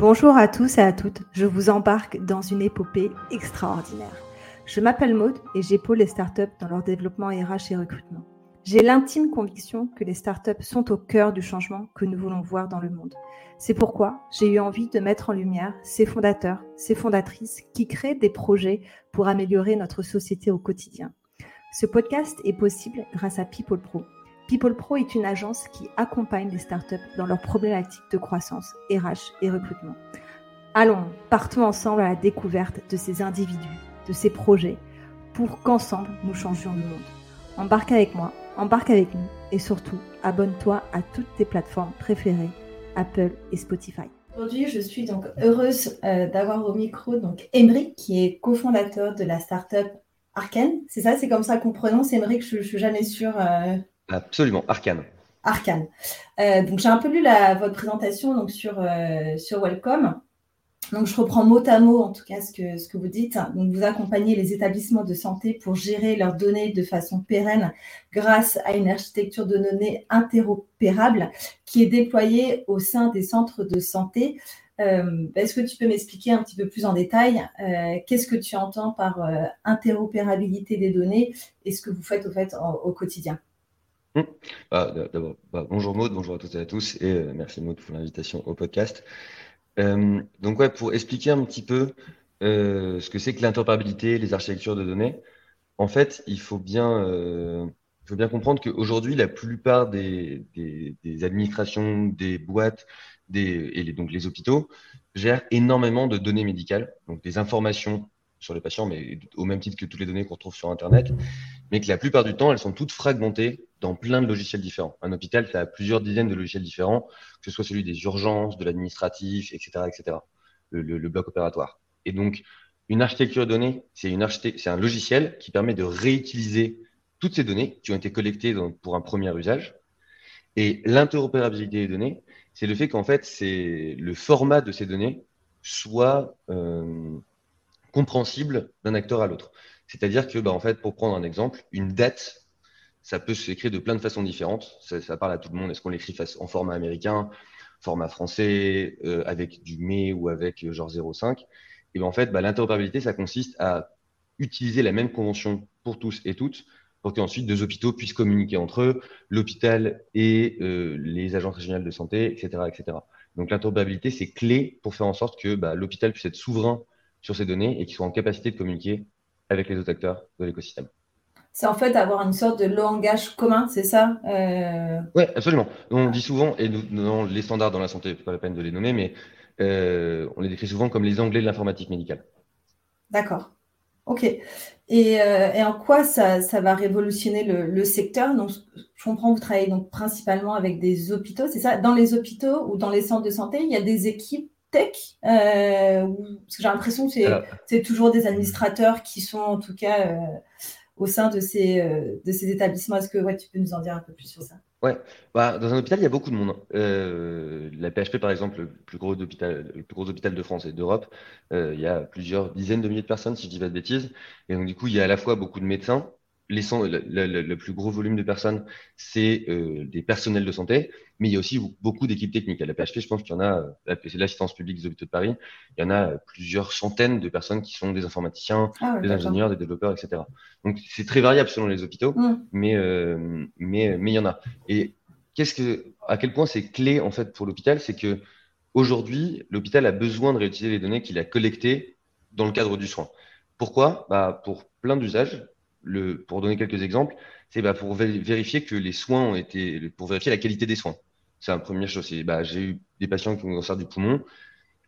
Bonjour à tous et à toutes, je vous embarque dans une épopée extraordinaire. Je m'appelle Maude et j'épaule les startups dans leur développement RH et recrutement. J'ai l'intime conviction que les startups sont au cœur du changement que nous voulons voir dans le monde. C'est pourquoi j'ai eu envie de mettre en lumière ces fondateurs, ces fondatrices qui créent des projets pour améliorer notre société au quotidien. Ce podcast est possible grâce à People Pro, People Pro est une agence qui accompagne les startups dans leurs problématiques de croissance, RH et recrutement. Allons, partons ensemble à la découverte de ces individus, de ces projets, pour qu'ensemble nous changions le monde. Embarque avec moi, embarque avec nous et surtout, abonne-toi à toutes tes plateformes préférées, Apple et Spotify. Aujourd'hui, je suis donc heureuse euh, d'avoir au micro donc qui est cofondateur de la startup Arken. C'est ça, c'est comme ça qu'on prononce. Emric, je, ne suis jamais sûre. Euh, Absolument, Arcane. Arcane. Euh, donc j'ai un peu lu votre présentation donc, sur, euh, sur Welcome. Donc je reprends mot à mot en tout cas ce que, ce que vous dites. Donc vous accompagnez les établissements de santé pour gérer leurs données de façon pérenne grâce à une architecture de données interopérable qui est déployée au sein des centres de santé. Euh, est-ce que tu peux m'expliquer un petit peu plus en détail qu'est-ce que tu entends par interopérabilité des données et ce que vous faites au fait au quotidien? Mmh. Bah, d'abord, bah, bonjour Maud, bonjour à toutes et à tous, et euh, merci Maud pour l'invitation au podcast. Euh, donc ouais, pour expliquer un petit peu euh, ce que c'est que l'interopérabilité, les architectures de données, en fait, il faut bien, faut bien comprendre qu'aujourd'hui, la plupart des, administrations, des boîtes, des, et donc les hôpitaux gèrent énormément de données médicales, donc des informations sur les patients, mais au même titre que toutes les données qu'on trouve sur Internet, mais que la plupart du temps, elles sont toutes fragmentées dans plein de logiciels différents. Un hôpital, ça a plusieurs dizaines de logiciels différents, que ce soit celui des urgences, de l'administratif, etc., etc., le, bloc opératoire. Et donc, une architecture de données, c'est un logiciel qui permet de réutiliser toutes ces données qui ont été collectées pour un premier usage. Et l'interopérabilité des données, c'est le fait qu'en fait, c'est le format de ces données soit euh, compréhensible d'un acteur à l'autre. C'est-à-dire que, bah, en fait, pour prendre un exemple, une date, ça peut s'écrire de plein de façons différentes. Ça, parle à tout le monde. Est-ce qu'on l'écrit en format américain, format français, euh, avec du mai ou avec euh, genre 0,5 Et ben, en fait, bah, l'interopérabilité, ça consiste à utiliser la même convention pour tous et toutes pour qu'ensuite deux hôpitaux puissent communiquer entre eux, l'hôpital et euh, les agences régionales de santé, etc. etc. Donc l'interopérabilité, c'est clé pour faire en sorte que bah, l'hôpital puisse être souverain sur ces données et qu'ils soient en capacité de communiquer avec les autres acteurs de l'écosystème. C'est en fait avoir une sorte de langage commun, c'est ça euh... Oui, absolument. On dit souvent, et nous, dans les standards dans la santé, pas la peine de les nommer, mais euh, on les décrit souvent comme les anglais de l'informatique médicale. D'accord. Ok. Et, euh, et, en quoi ça, ça va révolutionner le, le, secteur? Donc, je comprends, vous travaillez donc principalement avec des hôpitaux, c'est ça? Dans les hôpitaux ou dans les centres de santé, il y a des équipes tech euh, Parce que j'ai l'impression que c'est toujours des administrateurs qui sont en tout cas au sein de ces, euh, de ces établissements. Est-ce que ouais, tu peux nous en dire un peu plus sur ça? Ouais, bah, dans un hôpital, il y a beaucoup de monde. Hein. la PHP, par exemple, le plus gros hôpital, le plus gros hôpital de France et d'Europe, il y a plusieurs dizaines de milliers de personnes, si je dis pas de bêtises. Et donc, du coup, il y a à la fois beaucoup de médecins, le, plus gros volume de personnes, c'est euh, des personnels de santé, mais il y a aussi beaucoup d'équipes techniques. À la PHP, je pense qu'il y en a, c'est l'assistance publique des hôpitaux de Paris, il y en a plusieurs centaines de personnes qui sont des informaticiens, ah des ingénieurs, des développeurs, etc. Donc c'est très variable selon les hôpitaux, mmh. mais, euh, mais, mais il y en a. Et qu'est-ce que, à quel point c'est clé en fait pour l'hôpital, c'est que aujourd'hui, l'hôpital a besoin de réutiliser les données qu'il a collectées dans le cadre du soin. Pourquoi? Bah, Pour plein d'usages le, pour donner quelques exemples, c'est bah, pour vérifier que les soins ont été, pour vérifier la qualité des soins. C'est la première chose. Bah, j'ai eu des patients qui ont cancer du poumon.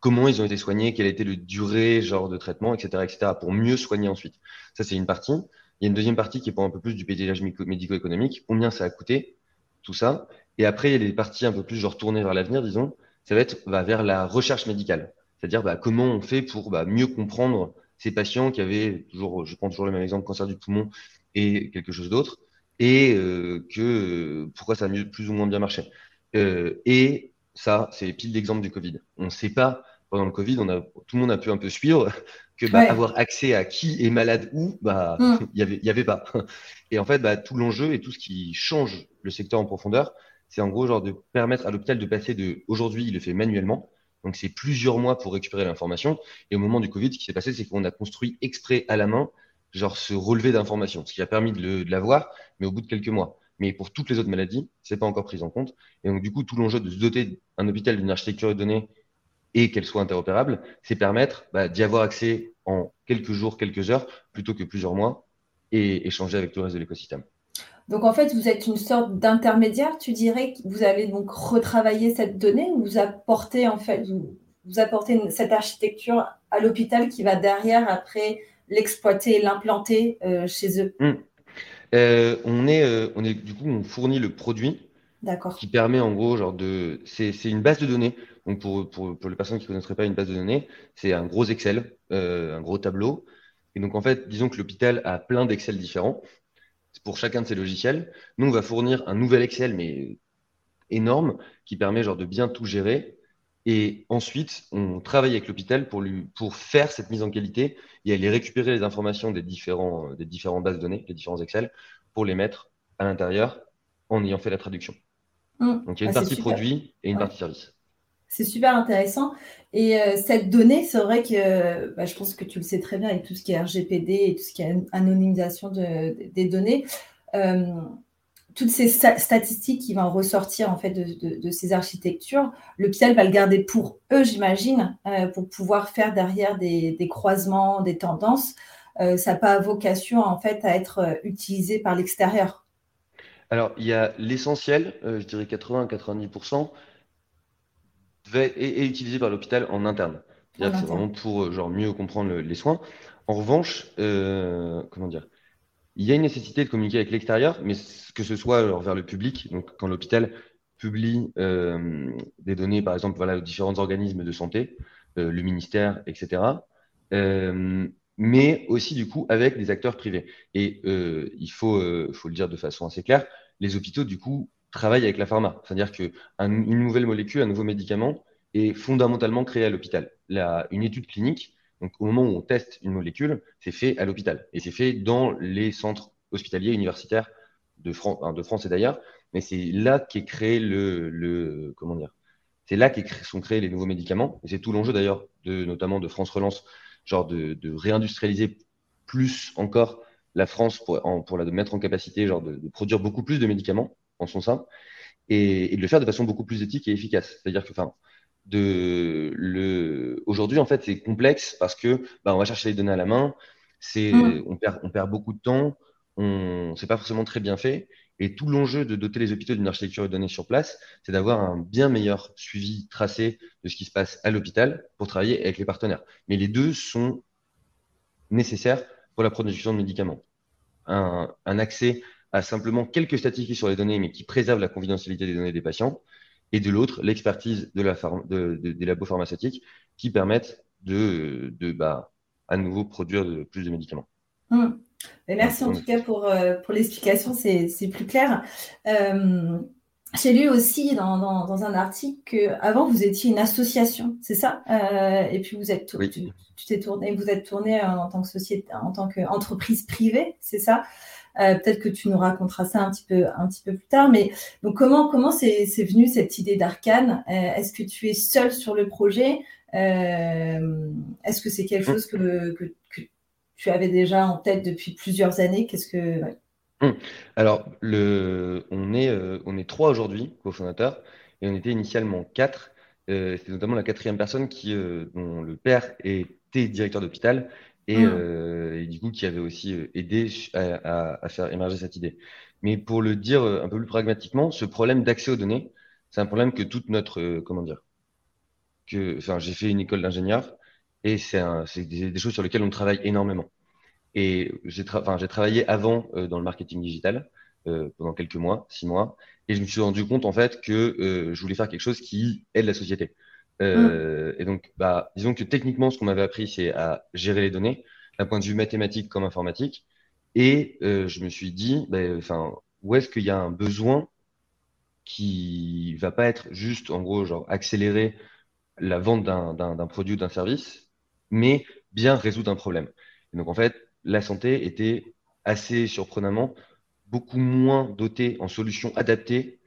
Comment ils ont été soignés, quelle a été le durée, genre de traitement, etc., etc., pour mieux soigner ensuite? Ça, c'est une partie. Il y a une deuxième partie qui est pour un peu plus du paysage médico-économique. Combien ça a coûté, tout ça. Et après, il y a des parties un peu plus genre tournées vers l'avenir, disons. Ça va être bah, vers la recherche médicale. C'est-à-dire bah, comment on fait pour bah, mieux comprendre ces patients qui avaient toujours, je prends toujours le même exemple, cancer du poumon et quelque chose d'autre, et euh, que euh, pourquoi ça a mieux, plus ou moins bien marché. Euh, et ça, c'est pile l'exemple du Covid. On ne sait pas pendant le Covid, on a, tout le monde a pu un peu suivre que bah, avoir accès à qui est malade où, bah, mm. il y avait, y avait pas. Et en fait, bah, tout l'enjeu et tout ce qui change le secteur en profondeur, c'est en gros genre de permettre à l'hôpital de passer de aujourd'hui, il le fait manuellement, Donc, c'est plusieurs mois pour récupérer l'information. Et au moment du Covid, ce qui s'est passé, c'est qu'on a construit exprès à la main, genre ce relevé d'informations, ce qui a permis de l'avoir, mais au bout de quelques mois. Mais pour toutes les autres maladies, c'est pas encore pris en compte. Et donc, du coup, tout l'enjeu de se doter un hôpital d'une architecture de données et qu'elle soit interopérable, c'est permettre bah, d'y avoir accès en quelques jours, quelques heures, plutôt que plusieurs mois, et échanger avec tout le reste de l'écosystème. Donc en fait, vous êtes une sorte d'intermédiaire, tu dirais, que vous avez donc retravaillé cette donnée ou vous apportez en fait, vous, apportez cette architecture à l'hôpital qui va derrière après l'exploiter, l'implanter euh, chez eux? Mmh. Euh, on est, euh, on est, du coup, on fournit le produit qui permet en gros, genre de, c'est une base de données. Donc pour, pour, pour les personnes qui ne connaîtraient pas une base de données, c'est un gros Excel, un gros tableau. Et donc en fait, disons que l'hôpital a plein d'Excel différents pour chacun de ces logiciels. Nous, on va fournir un nouvel Excel, mais énorme, qui permet genre de bien tout gérer. Et ensuite, on travaille avec l'hôpital pour, lui, pour faire cette mise en qualité et aller récupérer les informations des, différents, des différentes bases de données, des différents Excel, pour les mettre à l'intérieur en ayant fait la traduction. Mmh. Donc, il y a une ah, partie produit et une partie service. C'est super intéressant. Et euh, cette donnée, c'est vrai que bah, je pense que tu le sais très bien avec tout ce qui est RGPD et tout ce qui est anonymisation des données. Euh, toutes ces statistiques qui vont ressortir en fait de, ces architectures, l'hôpital va le garder pour eux, j'imagine, euh, pour pouvoir faire derrière des, croisements, des tendances. ça n'a pas vocation en fait à être utilisé par l'extérieur. Alors, il y a l'essentiel, je dirais 80-90%, est, utilisé par l'hôpital en interne. C'est vraiment pour euh, genre, mieux comprendre les soins. En revanche, euh, comment dire, il y a une nécessité de communiquer avec l'extérieur, mais que ce soit vers le public, donc quand l'hôpital publie euh, des données, par exemple, voilà, aux différents organismes de santé, le ministère, etc. mais aussi du coup avec des acteurs privés. Et il faut, faut le dire de façon assez claire, les hôpitaux du coup travaille avec la pharma. C'est-à-dire qu'une nouvelle molécule, un nouveau médicament est fondamentalement créé à l'hôpital. Une étude clinique, donc au moment où on teste une molécule, c'est fait à l'hôpital. Et c'est fait dans les centres hospitaliers universitaires de, France, et d'ailleurs. Mais c'est là qu'est créé le, le, comment dire C'est là qu'sont sont créés les nouveaux médicaments. Et c'est tout l'enjeu d'ailleurs, de, notamment de France Relance, genre de, de réindustrialiser plus encore la France pour, la mettre en capacité genre de, produire beaucoup plus de médicaments en son sein, et, de le faire de façon beaucoup plus éthique et efficace. C'est-à-dire que, enfin, de le aujourd'hui en fait c'est complexe parce que bah, on va chercher les données à la main, c'est mm. on perd on perd beaucoup de temps, on c'est pas forcément très bien fait et tout l'enjeu de doter les hôpitaux d'une architecture de données sur place, c'est d'avoir un bien meilleur suivi tracé de ce qui se passe à l'hôpital pour travailler avec les partenaires. Mais les deux sont nécessaires pour la production de médicaments. Un, un accès à simplement quelques statistiques sur les données, mais qui préservent la confidentialité des données des patients, et de l'autre, l'expertise de la des labos pharmaceutiques qui permettent de, de bah, à nouveau produire de, plus de médicaments. Hum. merci en tout cas pour, euh, pour l'explication, c'est plus clair. Euh, j'ai lu aussi dans, dans, un article qu'avant vous étiez une association, c'est ça? Euh, Et puis vous êtes tu t'es tourné, vous êtes tourné en tant que société, en tant qu'entreprise privée, c'est ça? Euh, peut-être que tu nous raconteras ça un petit peu, un petit peu plus tard. Mais donc, comment comment c'est venu cette idée d'Arcane? Euh, Est-ce que tu es seul sur le projet? Euh, Est-ce que c'est quelque chose que, que, tu avais déjà en tête depuis plusieurs années? Qu'est-ce que hum. Alors, le, on est on est trois aujourd'hui cofondateurs et on était initialement quatre. C'était notamment la quatrième personne qui, dont le père était directeur d'hôpital et, mmh. euh, et, du coup qui avait aussi euh, aidé à, à, faire émerger cette idée. Mais pour le dire euh, un peu plus pragmatiquement, ce problème d'accès aux données, c'est un problème que toute notre comment dire que enfin j'ai fait une école d'ingénieur et c'est des, des, choses sur lesquelles on travaille énormément. Et j'ai travaillé avant dans le marketing digital pendant quelques mois, six mois, et je me suis rendu compte en fait que je voulais faire quelque chose qui aide la société. Euh, et donc, bah, disons que techniquement, ce qu'on m'avait appris, c'est à gérer les données d'un point de vue mathématique comme informatique. Et euh, je me suis dit, bah, où est-ce qu'il y a un besoin qui va pas être juste, en gros, genre accélérer la vente d'un produit ou d'un service, mais bien résoudre un problème. Et donc, en fait, la santé était assez surprenamment beaucoup moins dotée en solutions adaptées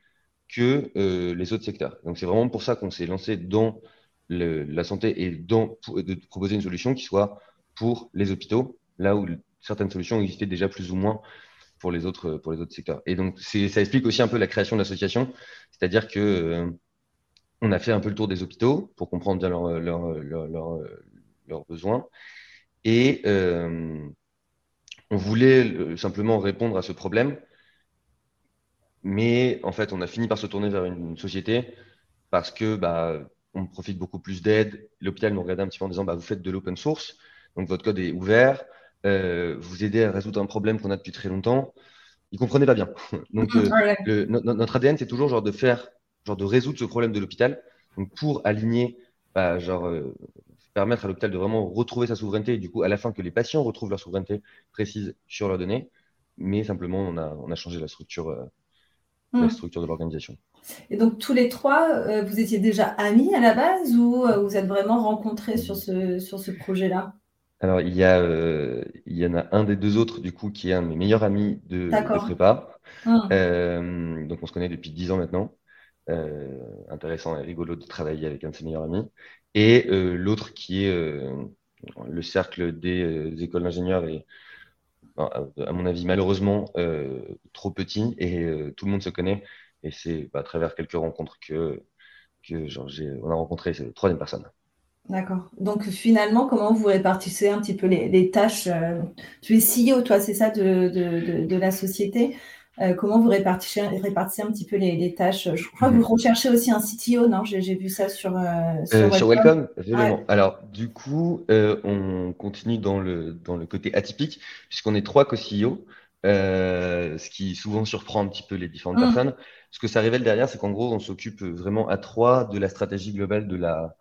que euh, les autres secteurs. Donc c'est vraiment pour ça qu'on s'est lancé dans la santé et de proposer une solution qui soit pour les hôpitaux, là où certaines solutions existaient déjà plus ou moins pour les autres, pour les autres secteurs. Et donc, ça explique aussi un peu la création de l'association, c'est-à-dire que euh, on a fait un peu le tour des hôpitaux pour comprendre bien leurs besoins. Et euh, on voulait simplement répondre à ce problème. Mais en fait, on a fini par se tourner vers une société parce que bah, on profite beaucoup plus d'aide. L'hôpital nous regardait un petit peu en disant bah, vous faites de l'open source, donc votre code est ouvert, euh, vous aidez à résoudre un problème qu'on a depuis très longtemps. Ils comprenaient pas bien. donc notre ADN, c'est toujours genre de faire, genre de résoudre ce problème de l'hôpital. Donc pour aligner, bah, genre permettre à l'hôpital de vraiment retrouver sa souveraineté et du coup, à la fin, que les patients retrouvent leur souveraineté précise sur leurs données. Mais simplement, on a, on a changé la structure, euh, la hmm. structure de l'organisation. Et donc, tous les trois, euh, vous étiez déjà amis à la base ou euh, vous êtes vraiment rencontrés sur ce, sur ce projet-là? Alors, il y, a, il y en a un des deux autres, du coup, qui est un de mes meilleurs amis de, de prépa. Hmm. donc, on se connaît depuis dix ans maintenant. intéressant et rigolo de travailler avec un de ses meilleurs amis et euh, l'autre qui est euh, le cercle des, euh, écoles d'ingénieurs et à mon avis malheureusement trop petit et tout le monde se connaît et c'est à travers quelques rencontres que, que genre, on a rencontré cette troisième personne. D'accord. Donc finalement, comment vous répartissez un petit peu les, tâches Tu es CEO, toi, c'est ça, de, la société? Euh, comment vous répartissez, répartissez, un petit peu les, tâches? Je crois que vous mhm. recherchez aussi un CTO, non? J'ai vu ça sur, euh, sur, euh, Welcome. Alors, du coup, on continue dans le, dans le côté atypique, puisqu'on est trois co-CEO, ce qui souvent surprend un petit peu les différentes mhm. personnes. Ce que ça révèle derrière, c'est qu'en gros, on s'occupe vraiment à trois de la stratégie globale de, la,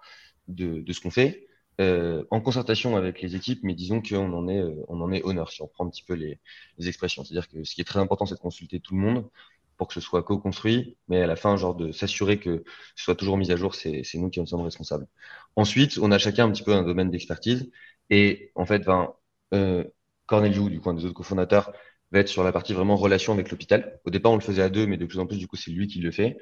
de, de ce qu'on fait. Euh, en concertation avec les équipes, mais disons qu'on en est, euh, on en est honneur si on prend un petit peu les, expressions. C'est-à-dire que ce qui est très important, c'est de consulter tout le monde pour que ce soit co-construit, mais à la fin, genre de s'assurer que ce soit toujours mis à jour, c'est nous qui en sommes responsables. Ensuite, on a chacun un petit peu un domaine d'expertise, et en fait, ben, euh, Corneliu, du coin des autres cofondateurs, va être sur la partie vraiment relation avec l'hôpital. Au départ, on le faisait à deux, mais de plus en plus, du coup, c'est lui qui le fait.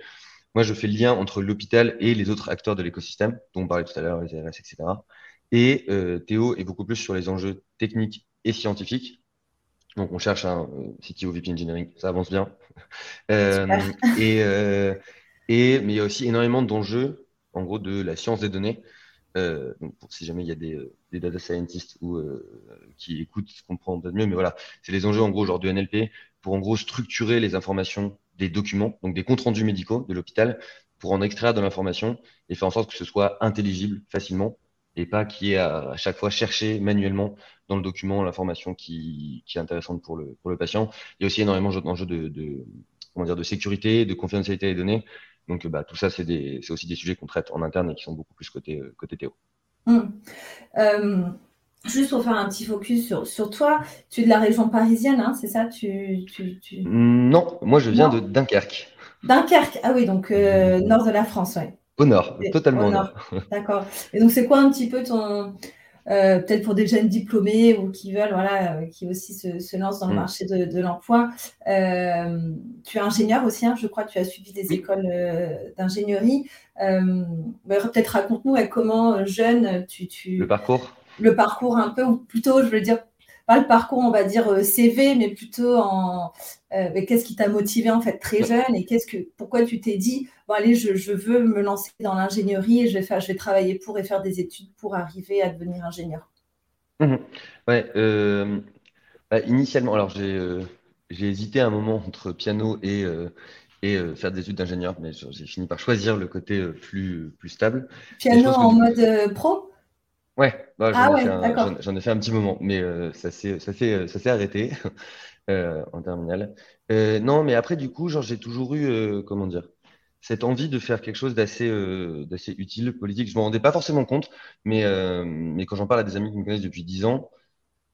Moi, je fais le lien entre l'hôpital et les autres acteurs de l'écosystème, dont on parlait tout à l'heure, les ARS, etc. Et euh, Théo est beaucoup plus sur les enjeux techniques et scientifiques. Donc, on cherche un euh, CTO VP Engineering, ça avance bien. Euh, et, euh, et, mais il y a aussi énormément d'enjeux, en gros, de la science des données. Euh, donc, si jamais il y a des, des data scientists ou, qui écoutent, comprennent peut-être mieux, mais voilà, c'est les enjeux, en gros, genre de NLP, pour en gros structurer les informations des documents, donc des comptes rendus médicaux de l'hôpital, pour en extraire de l'information et faire en sorte que ce soit intelligible facilement et pas qu'il y ait à, chaque fois chercher manuellement dans le document l'information qui, qui, est intéressante pour le, pour le patient. Il y a aussi énormément d'enjeux de, comment dire, de sécurité, de confidentialité des données. Donc, bah, tout ça, c'est aussi des sujets qu'on traite en interne et qui sont beaucoup plus côté, côté Théo. Hum. Euh, juste pour faire un petit focus sur, sur, toi, tu es de la région parisienne, hein, c'est ça tu, tu, tu... Non, moi je viens de Dunkerque. Dunkerque, ah oui, donc euh, nord de la France, oui. Au nord, totalement au nord. D'accord. Et donc, c'est quoi un petit peu ton. Euh, peut-être pour des jeunes diplômés ou qui veulent, voilà, euh, qui aussi se, se, lancent dans le mm. marché de, l'emploi. Euh, tu es ingénieur aussi, hein, je crois, tu as suivi des écoles d'ingénierie. Bah, peut-être raconte-nous comment jeune tu, tu. Le parcours? Le parcours un peu, ou plutôt, je veux dire, pas le parcours, on va dire euh, CV, mais plutôt en euh, qu'est-ce qui t'a motivé en fait très jeune et qu'est-ce que pourquoi tu t'es dit bon allez je, veux me lancer dans l'ingénierie et je vais faire je vais travailler pour et faire des études pour arriver à devenir ingénieur? Mmh ouais, euh, bah, initialement alors j'ai j'ai hésité un moment entre piano et et faire des études d'ingénieur, mais j'ai fini par choisir le côté plus, plus stable. Piano en mode pro? Ouais, bah, ah j'en ai, fait un petit moment, mais euh, ça s'est arrêté euh, en terminale. Euh, non, mais après, du coup, j'ai toujours eu, comment dire, cette envie de faire quelque chose d'assez d'assez utile, politique. Je ne m'en rendais pas forcément compte, mais, mais quand j'en parle à des amis qui me connaissent depuis 10 ans,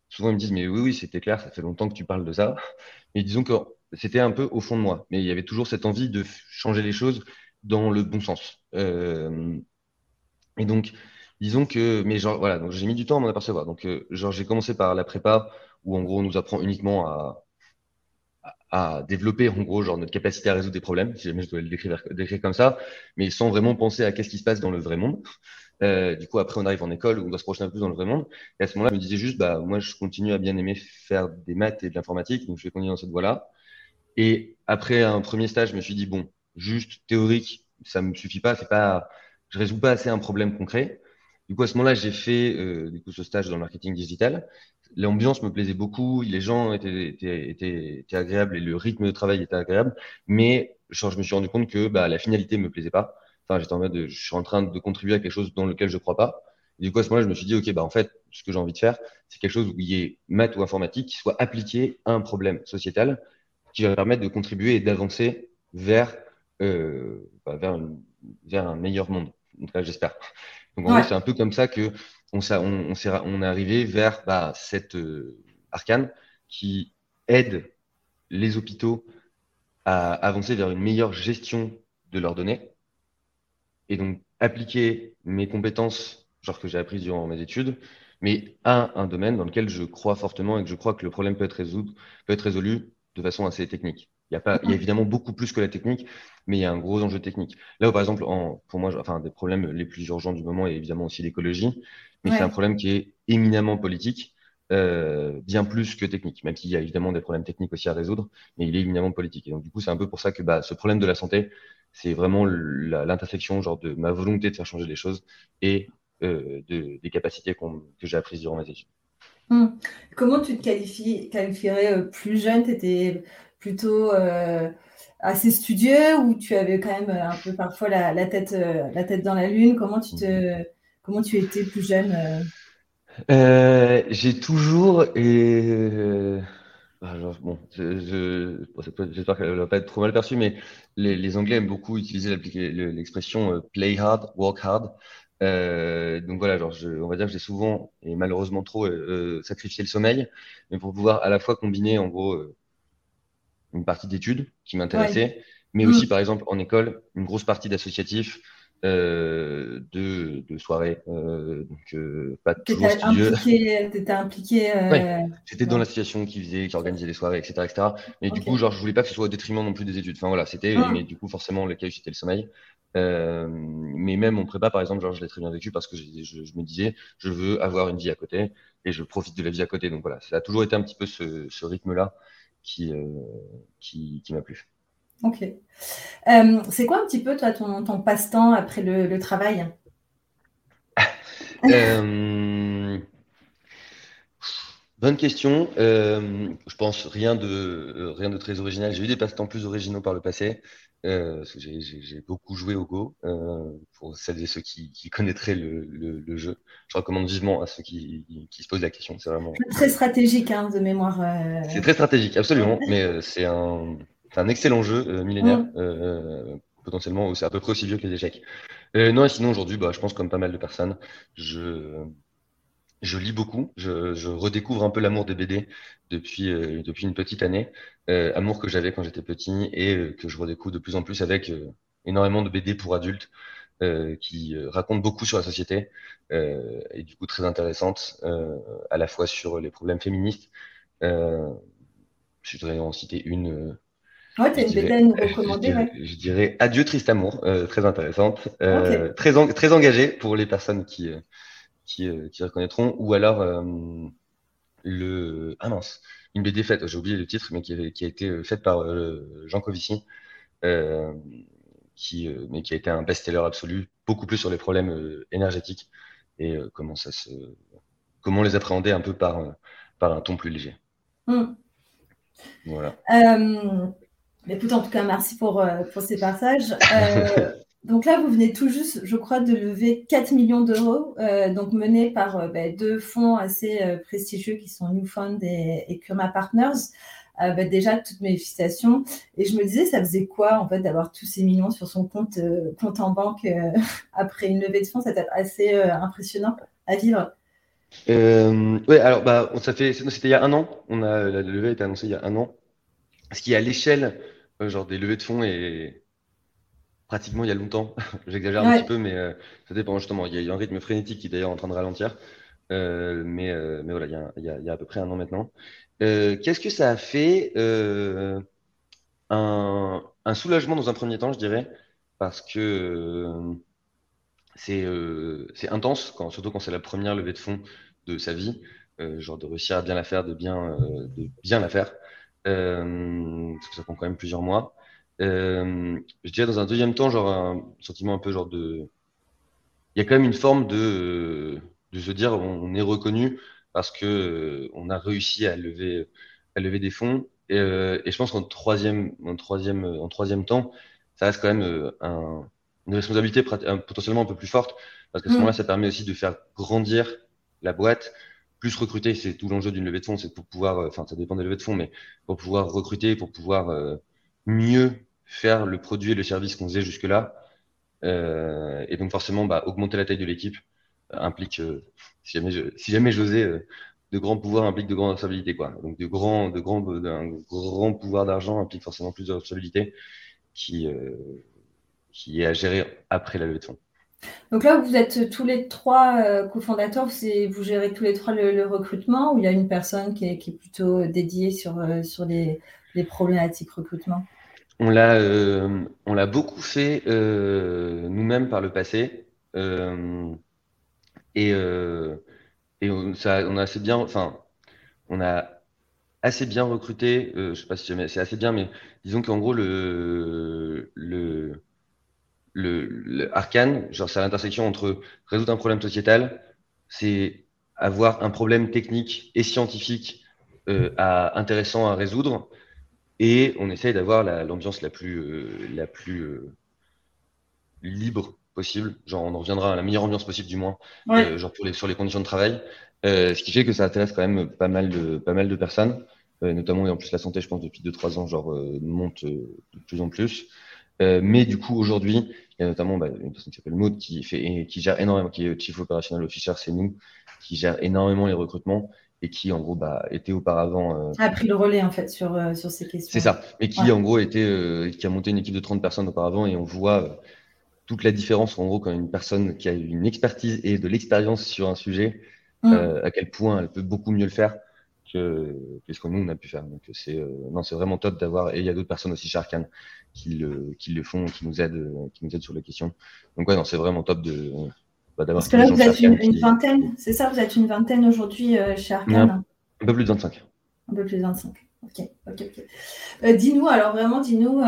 souvent ils me disent, mais oui, oui, c'était clair, ça fait longtemps que tu parles de ça. Mais disons que c'était un peu au fond de moi, mais il y avait toujours cette envie de changer les choses dans le bon sens. et donc, disons que, mais genre, voilà, donc j'ai mis du temps à m'en apercevoir. Donc, euh, genre, j'ai commencé par la prépa, où en gros, on nous apprend uniquement à, à, développer, en gros, genre, notre capacité à résoudre des problèmes, si jamais je dois le décrire, décrire comme ça, mais sans vraiment penser à qu'est-ce qui se passe dans le vrai monde. Euh, du coup, après, on arrive en école où on doit se projeter un peu dans le vrai monde. Et à ce moment-là, je me disais juste, bah, moi, je continue à bien aimer faire des maths et de l'informatique, donc je vais continuer dans cette voie-là. Et après un premier stage, je me suis dit, bon, juste théorique, ça me suffit pas, c'est pas, je résous pas assez un problème concret. Du coup, à ce moment-là, j'ai fait euh, du coup, ce stage dans le marketing digital. L'ambiance me plaisait beaucoup, les gens étaient, étaient, étaient, étaient, agréables et le rythme de travail était agréable. Mais je me suis rendu compte que bah, la finalité me plaisait pas. Enfin, j'étais en mode, je suis en train de contribuer à quelque chose dans lequel je crois pas. Du coup, à ce moment-là, je me suis dit, OK, bah, en fait, ce que j'ai envie de faire, c'est quelque chose où il y ait maths ou informatique qui soit appliqué à un problème sociétal qui va permettre de contribuer et d'avancer vers, euh, bah, vers, vers un meilleur monde. En tout cas, j'espère. Donc, en ouais. c'est un peu comme ça que on, on, on, on est arrivé vers bah, cette euh, arcane qui aide les hôpitaux à avancer vers une meilleure gestion de leurs données et donc appliquer mes compétences, genre que j'ai apprises durant mes études, mais à un domaine dans lequel je crois fortement et que je crois que le problème peut être, résolu, peut être résolu de façon assez technique. Il y, a pas, il y a évidemment beaucoup plus que la technique, mais il y a un gros enjeu technique. Là où, par exemple, en, pour moi, enfin, des problèmes les plus urgents du moment est évidemment aussi l'écologie, mais ouais. c'est un problème qui est éminemment politique, euh, bien plus que technique, même s'il y a évidemment des problèmes techniques aussi à résoudre, mais il est éminemment politique. Et donc, du coup, c'est un peu pour ça que bah, ce problème de la santé, c'est vraiment l'intersection genre de ma volonté de faire changer les choses et euh, de, des capacités qu que j'ai apprises durant mes études. Hum. Comment tu te qualifies, qualifierais euh, plus jeune? Tu étais plutôt euh, assez studieux ou tu avais quand même un peu parfois la, la, tête, euh, la tête dans la lune Comment tu, te, comment tu étais plus jeune euh? J'ai toujours et ah, bon, je, je, j'espère qu'elle ne va pas être trop mal perçue, mais les, les Anglais aiment beaucoup utiliser l'expression play hard, work hard. Euh, donc voilà, genre je, on va dire que j'ai souvent et malheureusement trop euh, sacrifié le sommeil, mais pour pouvoir à la fois combiner en gros euh, une partie d'études qui m'intéressait, ouais. mais mmh. aussi par exemple en école une grosse partie d'associatifs, euh, de, de soirées, euh, donc euh, pas toujours studieux. T'étais impliqué. Euh... Ouais, j'étais dans l'association qui faisait, qui organisait les soirées, etc., etc. Mais okay. du coup, genre, je voulais pas que ce soit au détriment non plus des études. Enfin voilà, c'était, ah. mais du coup, forcément, le cas c'était le sommeil. Euh, mais même mon prépa, par exemple, genre, je l'ai très bien vécu parce que je, je, je, me disais, je veux avoir une vie à côté et je profite de la vie à côté. Donc voilà, ça a toujours été un petit peu ce, ce rythme-là qui, euh, qui, qui m'a plu. Ok. Euh, c'est quoi un petit peu, toi, ton, ton passe-temps après le, le travail? Euh, Bonne question. Euh, je pense rien de, rien de très original. J'ai eu des passe-temps plus originaux par le passé. Euh, j'ai beaucoup joué au Go. Euh, pour celles et ceux qui, qui connaîtraient le, le, le, jeu, je recommande vivement à ceux qui, qui se posent la question. C'est vraiment très stratégique hein, de mémoire. Euh... C'est très stratégique, absolument. mais euh, c'est un, excellent jeu euh, millénaire. Mmh. Euh, potentiellement, c'est à peu près aussi vieux que les échecs. Euh, non, et sinon aujourd'hui, bah, je pense comme pas mal de personnes, je je lis beaucoup, je, je redécouvre un peu l'amour des BD depuis euh, depuis une petite année, euh, amour que j'avais quand j'étais petit et euh, que je redécouvre de plus en plus avec énormément de BD pour adultes qui racontent beaucoup sur la société et du coup très intéressantes à la fois sur les problèmes féministes. je voudrais en citer une Ouais, tu as une BD à nous recommander. Je, ouais. je, dirais Adieu triste amour, euh, très intéressante, euh, okay. très, en, très engagée pour les personnes qui, euh, qui, qui reconnaîtront, ou alors le ah mince, une BD faite, j'ai oublié le titre, mais qui, avait, qui a été faite par Jean Covici, qui, mais qui a été un best-seller absolu, beaucoup plus sur les problèmes énergétiques et comment ça se, comment les appréhender un peu par, par un ton plus léger. Mm. Voilà. Écoute, en tout cas, merci pour, euh, pour ces passages. Euh, donc là, vous venez tout juste, je crois, de lever 4 millions d'euros, euh, donc menés par euh, bah, deux fonds assez euh, prestigieux qui sont Newfund et, et Kurma Partners. Bah, déjà, toutes mes félicitations. Et je me disais, ça faisait quoi, en fait, d'avoir tous ces millions sur son compte, en banque après une levée de fonds? C'était assez impressionnant à vivre. oui, alors, bah, ça fait, c'était il y a un an. On a, la levée a été annoncée il y a un an. Ce qui, à l'échelle genre des levées de fonds et pratiquement il y a longtemps. J'exagère ouais. un petit peu, mais euh, ça dépend justement. Il y, a, il y, a un rythme frénétique qui est d'ailleurs en train de ralentir. Euh, mais, euh, mais voilà, il y, a, il, y a, il y, a, à peu près un an maintenant. Euh, qu'est-ce que ça a fait euh, un, un, soulagement dans un premier temps, je dirais, parce que c'est intense, quand, surtout quand c'est la première levée de fonds de sa vie, genre de réussir à bien la faire, de bien, de bien la faire. parce que ça prend quand même plusieurs mois. Je dirais dans un deuxième temps, genre un sentiment un peu genre de. Il y a quand même une forme de, de se dire on est reconnu parce que on a réussi à lever, à lever des fonds euh, et, je pense qu'en troisième, en troisième, en troisième temps, ça reste quand même euh, un, une responsabilité potentiellement un peu plus forte, parce qu'à ce mm. moment-là, ça permet aussi de faire grandir la boîte, plus recruter. C'est tout l'enjeu d'une levée de fonds, c'est pour pouvoir, euh, enfin, ça dépend des levées de fonds, mais pour pouvoir recruter, pour pouvoir mieux faire le produit et le service qu'on faisait jusque-là. Euh, et donc forcément, bah, augmenter la taille de l'équipe implique, si jamais, si j'osais de grands pouvoirs impliquent de grandes responsabilités, quoi. Donc de grands, de grands, grand pouvoir d'argent implique forcément plus de responsabilités qui, euh, qui est à gérer après la levée de fonds. Donc là, vous êtes tous les trois euh, cofondateurs, vous gérez tous les trois le, recrutement ou il y a une personne qui est, plutôt dédiée sur, euh, sur les, problématiques recrutement? On l'a, on l'a beaucoup fait nous-mêmes par le passé. et et on, ça, on a assez bien, enfin, on a assez bien recruté. Euh, je sais pas si c'est assez bien, mais disons qu'en gros le le le, Arcane, genre c'est l'intersection entre résoudre un problème sociétal, c'est avoir un problème technique et scientifique euh, à, intéressant à résoudre, et on essaye d'avoir l'ambiance la, plus euh, la plus euh, libre possible. Genre, on en reviendra à la meilleure ambiance possible, du moins, euh, genre pour les, sur les conditions de travail. Euh, ce qui fait que ça intéresse quand même pas mal de, pas mal de personnes, euh, notamment, et en plus, la santé, je pense, depuis 2-3 ans, genre, monte de plus en plus. mais du coup, aujourd'hui, il y a notamment bah, une personne qui s'appelle Maud qui, fait, qui gère énormément, qui est Chief Operational Officer, c'est nous, qui gère énormément les recrutements et qui en gros bah, était auparavant a pris le relais en fait sur, sur ces questions. C'est ça, et qui en gros était qui a monté une équipe de 30 personnes auparavant et on voit toute la différence, en gros, quand une personne qui a une expertise et de l'expérience sur un sujet, mm. euh, à quel point elle peut beaucoup mieux le faire que, ce que nous, on a pu faire. Donc, c'est euh, non, c'est vraiment top d'avoir. Et il y a d'autres personnes aussi chez Arkane qui le, qui le font, qui nous aident, qui nous aident sur la question. Donc, ouais, non, c'est vraiment top de. Bah, d'avoir Parce que là, vous êtes une, vingtaine, c'est ça Vous êtes une vingtaine aujourd'hui euh, chez Arkane un, peu plus de 25. Un peu plus de 25. Ok, ok, ok. dis-nous, alors vraiment, dis-nous.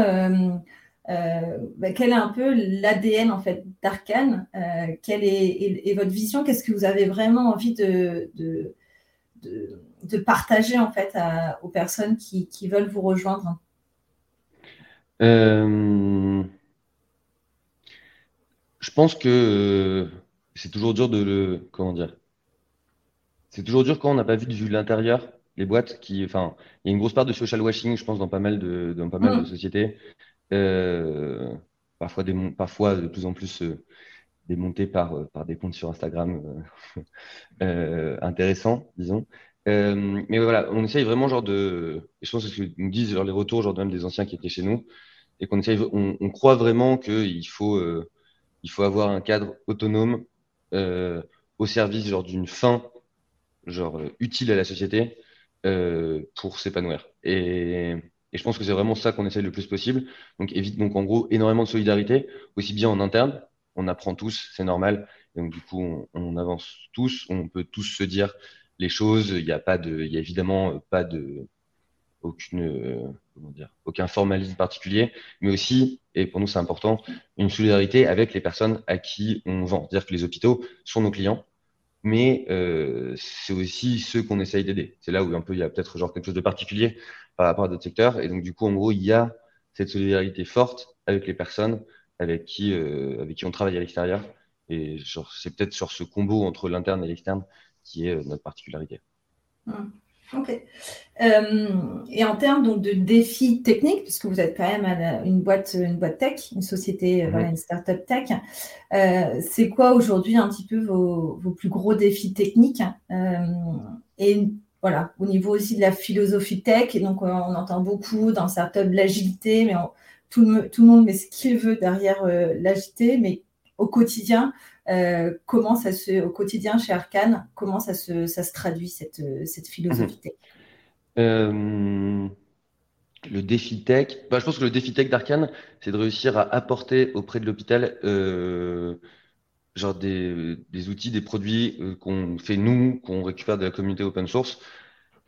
Euh, bah, quel est un peu l'ADN en fait d'Arkane euh, Quelle est, votre vision Qu'est-ce que vous avez vraiment envie de, de, partager en fait aux personnes qui, veulent vous rejoindre? Euh, Je pense que c'est toujours dur de le comment dire? C'est toujours dur quand on n'a pas vu de l'intérieur les boîtes qui, enfin, il y a une grosse part de social washing, je pense, dans pas mal de, dans pas mal de mmh. sociétés. Euh, parfois, des, parfois de plus en plus euh, par, euh, par des comptes sur Instagram intéressants, disons. mais voilà, on essaye vraiment genre de, je pense que ce que nous disent les retours genre même des anciens qui étaient chez nous, et qu'on essaye, on, on, croit vraiment qu'il faut, il faut avoir un cadre autonome au service genre d'une fin genre utile à la société pour s'épanouir. Et et je pense que c'est vraiment ça qu'on essaie le plus possible. Donc, évite donc en gros énormément de solidarité, aussi bien en interne, on apprend tous, c'est normal. donc du coup, on, avance tous, on peut tous se dire les choses. Il n'y a pas de, il y a évidemment pas de aucune, euh, aucun formalisme particulier, mais aussi, et pour nous c'est important, une solidarité avec les personnes à qui on vend. C'est-à-dire que les hôpitaux sont nos clients, mais euh, c'est aussi ceux qu'on essaye d'aider. C'est là où un peu il y a peut-être genre quelque chose de particulier par rapport à d'autres secteurs. Et donc du coup, en gros, il y a cette solidarité forte avec les personnes avec qui, euh, avec qui on travaille à l'extérieur. Et c'est peut-être sur ce combo entre l'interne et l'externe qui est euh, notre particularité. Mmh. Ok. Euh, et en termes donc, de défis techniques, puisque vous êtes quand même une boîte, une boîte tech, une société, euh, une startup tech, euh, c'est quoi aujourd'hui un petit peu vos, vos, plus gros défis techniques Et voilà, au niveau aussi de la philosophie tech, et donc on entend beaucoup dans startup l'agilité, mais tout, le, tout, le, monde met ce qu'il veut derrière l'agilité, mais au quotidien, euh, comment ça se, au quotidien chez Arkane, comment ça se, ça se traduit cette, cette philosophie tech? Euh, Le défi tech, bah, je pense que le défi tech d'Arkane, c'est de réussir à apporter auprès de l'hôpital, euh, genre des, des outils, des produits qu'on fait nous, qu'on récupère de la communauté open source,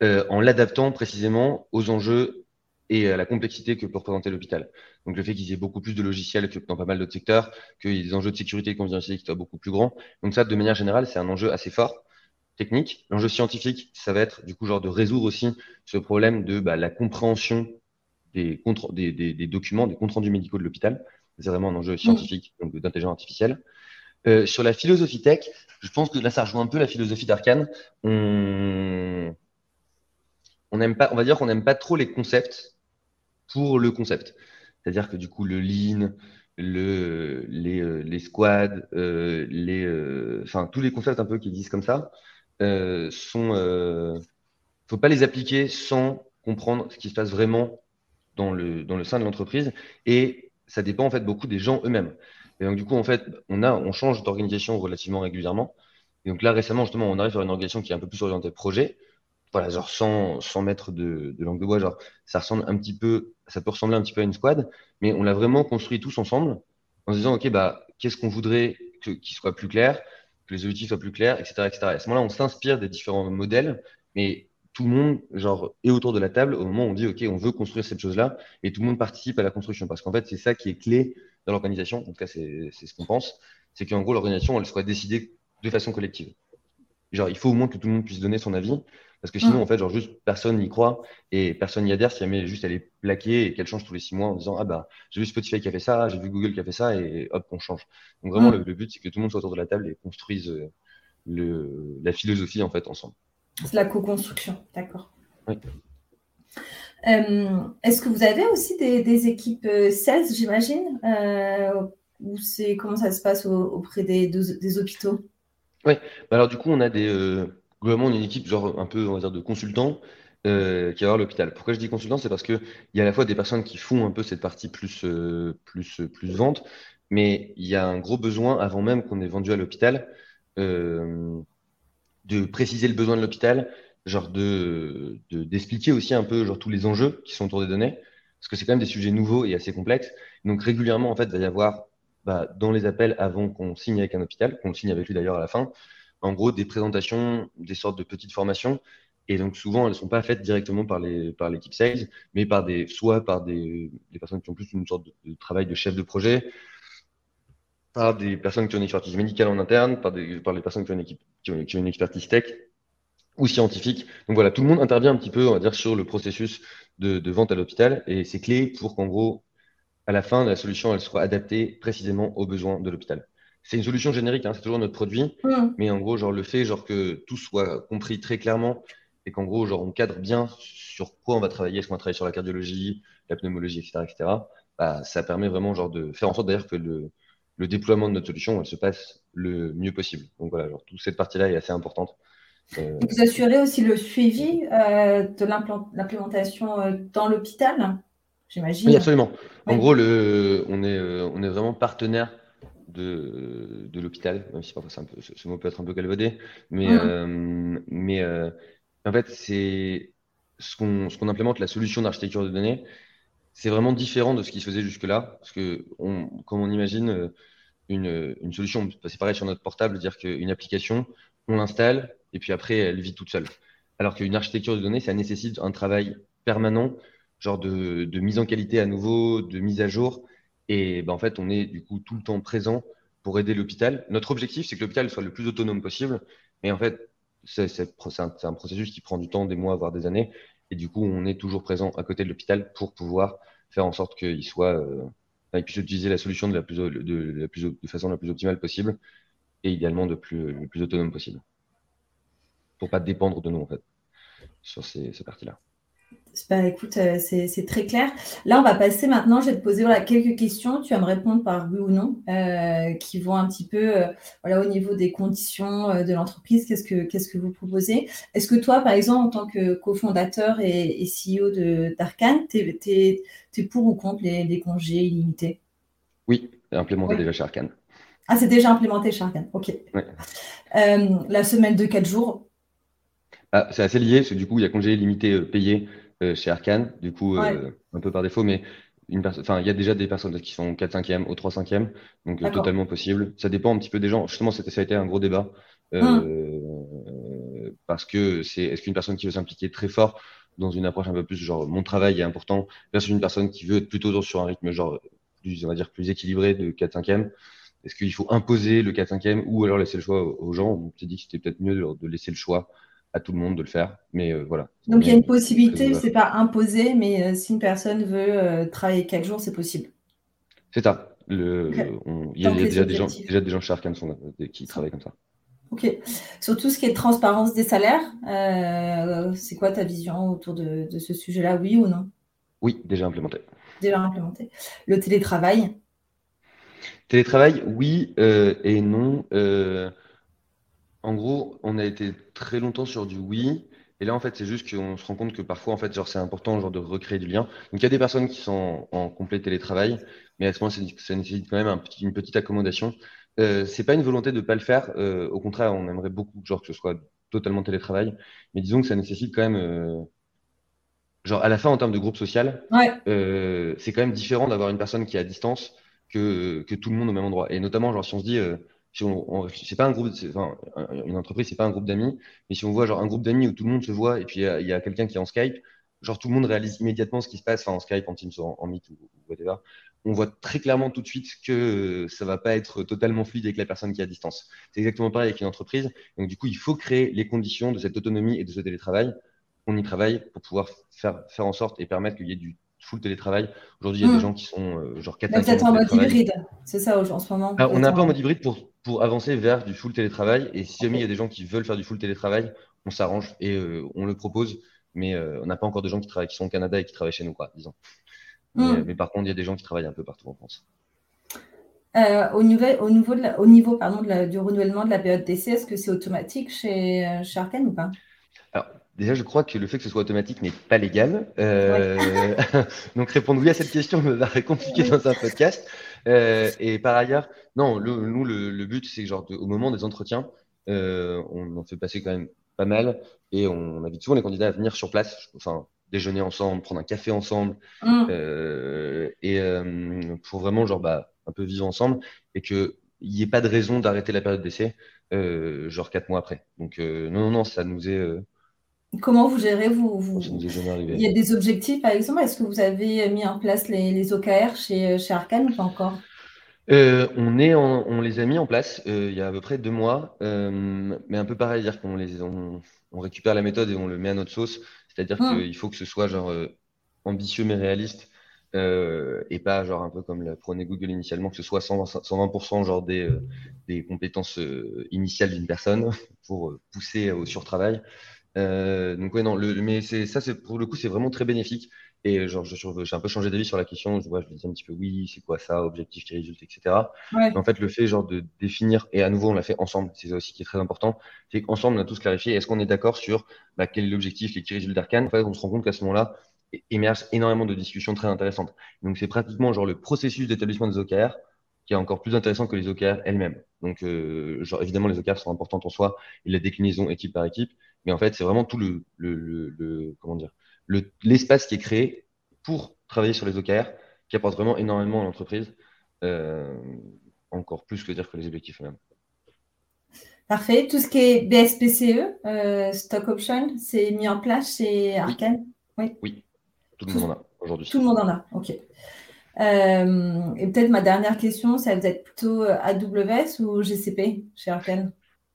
en l'adaptant précisément aux enjeux et à la complexité que peut représenter l'hôpital. Donc le fait qu'ils aient beaucoup plus de logiciels que dans pas mal d'autres secteurs, qu'il y ait des enjeux de sécurité et de confidentialité qui soient beaucoup plus grands. Donc ça, de manière générale, c'est un enjeu assez fort technique. L'enjeu scientifique, ça va être du coup genre de résoudre aussi ce problème de bah, la compréhension des, des, des, des, documents, des comptes rendus médicaux de l'hôpital. C'est vraiment un enjeu scientifique, donc d'intelligence artificielle. Euh, sur la philosophie tech, je pense que là, ça rejoint un peu la philosophie d'Arkane. On on n'aime pas, on va dire qu'on n'aime pas trop les concepts pour le concept. C'est-à-dire que du coup, le lean, le, les, euh, squads, euh, les, euh, tous les concepts un peu qui disent comme ça, euh, sont, faut pas les appliquer sans comprendre ce qui se passe vraiment dans le dans le sein de l'entreprise et ça dépend en fait beaucoup des gens eux-mêmes. Et donc du coup en fait on a on change d'organisation relativement régulièrement. Et donc là récemment justement on arrive vers une organisation qui est un peu plus orientée projet voilà, genre sans, sans mettre de, de langue de bois, genre ça ressemble un petit peu, ça peut ressembler un petit peu à une squad, mais on l'a vraiment construit tous ensemble en se disant, OK, bah, qu'est-ce qu'on voudrait qu'il soit plus clair, que les objectifs soient plus clairs, etc., etc. à ce moment-là, on s'inspire des différents modèles, mais tout le monde, genre, est autour de la table au moment où on dit, OK, on veut construire cette chose-là, et tout le monde participe à la construction. Parce qu'en fait, c'est ça qui est clé dans l'organisation. En tout cas, c'est ce qu'on pense. C'est qu'en gros, l'organisation, elle soit décidée de façon collective. Genre, il faut au moins que tout le monde puisse donner son avis. Parce que sinon, mm. en fait, genre, juste personne n'y croit et personne n'y adhère si jamais juste elle est plaquée et qu'elle change tous les six mois en disant Ah bah, j'ai vu Spotify qui a fait ça, j'ai vu Google qui a fait ça et hop, on change. Donc, vraiment, mm. le, but, c'est que tout le monde soit autour de la table et construise euh, le, la philosophie, en fait, ensemble. C'est la co-construction, d'accord. Oui. Euh, Est-ce que vous avez aussi des, des équipes euh, sales, j'imagine euh, Ou c'est comment ça se passe au, auprès des, des hôpitaux? Oui, bah alors du coup, on a des. Euh globalement, on est une équipe genre un peu, on va dire, de consultants euh, qui va voir l'hôpital. Pourquoi je dis consultant C'est parce qu'il y a à la fois des personnes qui font un peu cette partie plus, euh, plus, plus vente, mais il y a un gros besoin, avant même qu'on ait vendu à l'hôpital, euh, de préciser le besoin de l'hôpital, genre de, d'expliquer aussi un peu genre tous les enjeux qui sont autour des données, parce que c'est quand même des sujets nouveaux et assez complexes. Donc régulièrement, en fait, il va y avoir bah, dans les appels avant qu'on signe avec un hôpital, qu'on signe avec lui d'ailleurs à la fin, en gros des présentations, des sortes de petites formations. Et donc souvent, elles ne sont pas faites directement par les par l'équipe sales, mais par des soit par des, personnes qui ont plus une sorte de, travail de chef de projet, par des personnes qui ont une expertise médicale en interne, par des par les personnes qui ont une équipe qui ont, qui ont une expertise tech ou scientifique. Donc voilà, tout le monde intervient un petit peu, on va dire, sur le processus de, de vente à l'hôpital, et c'est clé pour qu'en gros, à la fin, la solution elle soit adaptée précisément aux besoins de l'hôpital c'est une solution générique, hein, c'est toujours notre produit, mm. mais en gros, genre le fait genre que tout soit compris très clairement et qu'en gros, genre on cadre bien sur quoi on va travailler, est-ce qu'on va travailler sur la cardiologie, la pneumologie, etc., etc. Bah, ça permet vraiment genre de faire en sorte d'ailleurs que le, le, déploiement de notre solution elle se passe le mieux possible. Donc voilà, genre toute cette partie-là est assez importante. Euh... Vous assurez aussi le suivi euh, de l'implémentation euh, dans l'hôpital, j'imagine? Oui, absolument. En gros, le, on, est, on est vraiment partenaire de, de l'hôpital, même si parfois un peu, ce, mot peut être un peu galvaudé, mais, mmh. euh, mais euh, en fait, c'est ce qu'on ce qu'on implémente, la solution d'architecture de données, c'est vraiment différent de ce qui se faisait jusque-là, parce que on, comme on imagine euh, une, une solution, c'est pareil sur notre portable, dire qu'une application, on l'installe et puis après elle vit toute seule. Alors qu'une architecture de données, ça nécessite un travail permanent, genre de, de mise en qualité à nouveau, de mise à jour, et ben, en fait, on est du coup tout le temps présent pour aider l'hôpital. Notre objectif, c'est que l'hôpital soit le plus autonome possible. Mais en fait, c'est un, processus qui prend du temps, des mois, voire des années. Et du coup, on est toujours présent à côté de l'hôpital pour pouvoir faire en sorte qu'il soit, euh, puisse utiliser la solution de la, plus, de, façon la plus optimale possible et idéalement de plus, le plus autonome possible. Pour pas dépendre de nous, en fait, sur ces, ces parties-là. Écoute, euh, c'est très clair. Là, on va passer maintenant. Je vais te poser voilà, quelques questions. Tu vas me répondre par oui ou non, euh, qui vont un petit peu euh, voilà, au niveau des conditions de l'entreprise. Qu'est-ce que qu'est-ce que vous proposez? Est-ce que toi, par exemple, en tant que cofondateur et, et CEO d'Arkane, tu es, pour ou contre les, congés illimités? Oui, implémenté déjà chez Arcane. Ah, c'est déjà implémenté chez Arcane. OK. la semaine de 4 jours? Ah, C'est assez lié, parce que du coup, il y a congés illimités payés chez Arkane, du coup, euh, un peu par défaut, mais enfin, il y a déjà des personnes qui sont 4 5e ou 3 5e, donc totalement possible. Ça dépend un petit peu des gens. Justement, ça a été un gros débat. Hum. Parce que c'est est-ce qu'une personne qui veut s'impliquer très fort dans une approche un peu plus genre mon travail est important versus une personne qui veut être plutôt sur un rythme genre plus, on va dire, plus équilibré de 4-5e Est-ce qu'il faut imposer le 4-5e ou alors laisser le choix aux gens? On s'est dit que c'était peut-être mieux de, laisser le choix à tout le monde de le faire. Mais euh, voilà. Donc il y a une possibilité, c'est pas imposé, mais euh, si une personne veut euh, travailler 4 jours, c'est possible. C'est ça. Le, il y a, déjà, des gens, déjà des gens chez qui travaillent comme ça. Ok. Sur tout ce qui est transparence des salaires, c'est quoi ta vision autour de, de ce sujet-là, oui ou non? Oui, déjà implémenté déjà implémenté. Le télétravail? Télétravail, oui et non. Euh, en gros, on a été très longtemps sur du oui. Et là, en fait, c'est juste qu'on se rend compte que parfois, en fait, genre, c'est important genre, de recréer du lien. Donc, il y a des personnes qui sont en, complet télétravail, mais à ce moment, ça nécessite quand même une petite accommodation. Euh, c'est pas une volonté de ne pas le faire. Euh, au contraire, on aimerait beaucoup genre, que ce soit totalement télétravail. Mais disons que ça nécessite quand même genre à la fin en termes de groupe social, euh, c'est quand même différent d'avoir une personne qui est à distance que, que tout le monde au même endroit. Et notamment, genre si on se dit, euh, si on, c'est pas un groupe, enfin, une entreprise, c'est pas un groupe d'amis, mais si on voit genre un groupe d'amis où tout le monde se voit et puis il y a, quelqu'un qui est en Skype, genre tout le monde réalise immédiatement ce qui se passe, enfin en Skype, en Teams, en, en Meet ou, whatever. On voit très clairement tout de suite que ça va pas être totalement fluide avec la personne qui est à distance. C'est exactement pareil avec une entreprise. Donc du coup, il faut créer les conditions de cette autonomie et de ce télétravail on y travaille pour pouvoir faire, faire en sorte et permettre qu'il y ait du full télétravail. Aujourd'hui, il y a des hmm. gens qui sont euh, genre 4 Peut-être en mode hybride, c'est ça en ce moment. on est un peu en mode hybride pour, pour avancer vers du full télétravail. Et si jamais il y a des gens qui veulent faire du full télétravail, on s'arrange et euh, on le propose. Mais euh, on n'a pas encore de gens qui, travaillent, qui sont au Canada et qui travaillent chez nous, quoi, disons. Mais, hmm. par contre, il y a des gens qui travaillent un peu partout en France. au niveau, au niveau, de au niveau pardon, du renouvellement de la période d'essai, est-ce que c'est automatique chez, chez Arkane ou pas? Alors, Déjà, je crois que le fait que ce soit automatique n'est pas légal. Euh, donc, répondre oui à cette question me paraît compliqué dans un podcast. Euh, et par ailleurs, non, le, nous, le, but, c'est genre au moment des entretiens, euh, on en fait passer quand même pas mal et on invite souvent les candidats à venir sur place, enfin déjeuner ensemble, prendre un café ensemble, mm. et pour vraiment genre bah, un peu vivre ensemble et que il n'y ait pas de raison d'arrêter la période d'essai, genre quatre mois après. Donc non, non, non, ça nous est Comment vous gérez vous, Il y a des objectifs, par exemple. Est-ce que vous avez mis en place les, OKR chez, chez Arkane ou pas encore? Euh, on, est on les a mis en place euh, il y a à peu près deux mois, euh, mais un peu pareil, dire qu'on les on, récupère la méthode et on le met à notre sauce. C'est-à-dire hum. qu'il faut que ce soit genre ambitieux mais réaliste et pas genre un peu comme l'a prôné Google initialement, que ce soit 120%, genre des, des compétences initiales d'une personne pour pousser au surtravail. Euh, donc ouais non, le, mais c'est ça, c'est pour le coup, c'est vraiment très bénéfique. Et genre, j'ai un peu changé d'avis sur la question. Je vois, je me dis un petit peu oui, c'est quoi ça, objectif qui résulte, etc. en fait, le fait genre de définir et à nouveau, on l'a fait ensemble. C'est ça aussi qui est très important. C'est qu'ensemble, on a tous clarifié. Est-ce qu'on est d'accord sur bah, quel est l'objectif, les qui résultent d'Arkane En fait, on se rend compte qu'à ce moment-là, émerge énormément de discussions très intéressantes. Donc, c'est pratiquement genre le processus d'établissement des OKR qui est encore plus intéressant que les OKR elles-mêmes. Donc, euh, genre, évidemment, les OKR sont importantes en soi et la déclinaison équipe par équipe. Mais en fait, c'est vraiment tout le, le, le, comment dire, l'espace qui est créé pour travailler sur les OKR qui apporte vraiment énormément à l'entreprise, euh, encore plus que dire que les objectifs eux-mêmes. Parfait. Tout ce qui est BSPCE, euh, Stock Option, c'est mis en place chez Arkane? Oui. oui. tout le monde en a aujourd'hui. Tout le monde en a, ok. Euh, et peut-être ma dernière question, ça va être plutôt AWS ou GCP chez Arkane?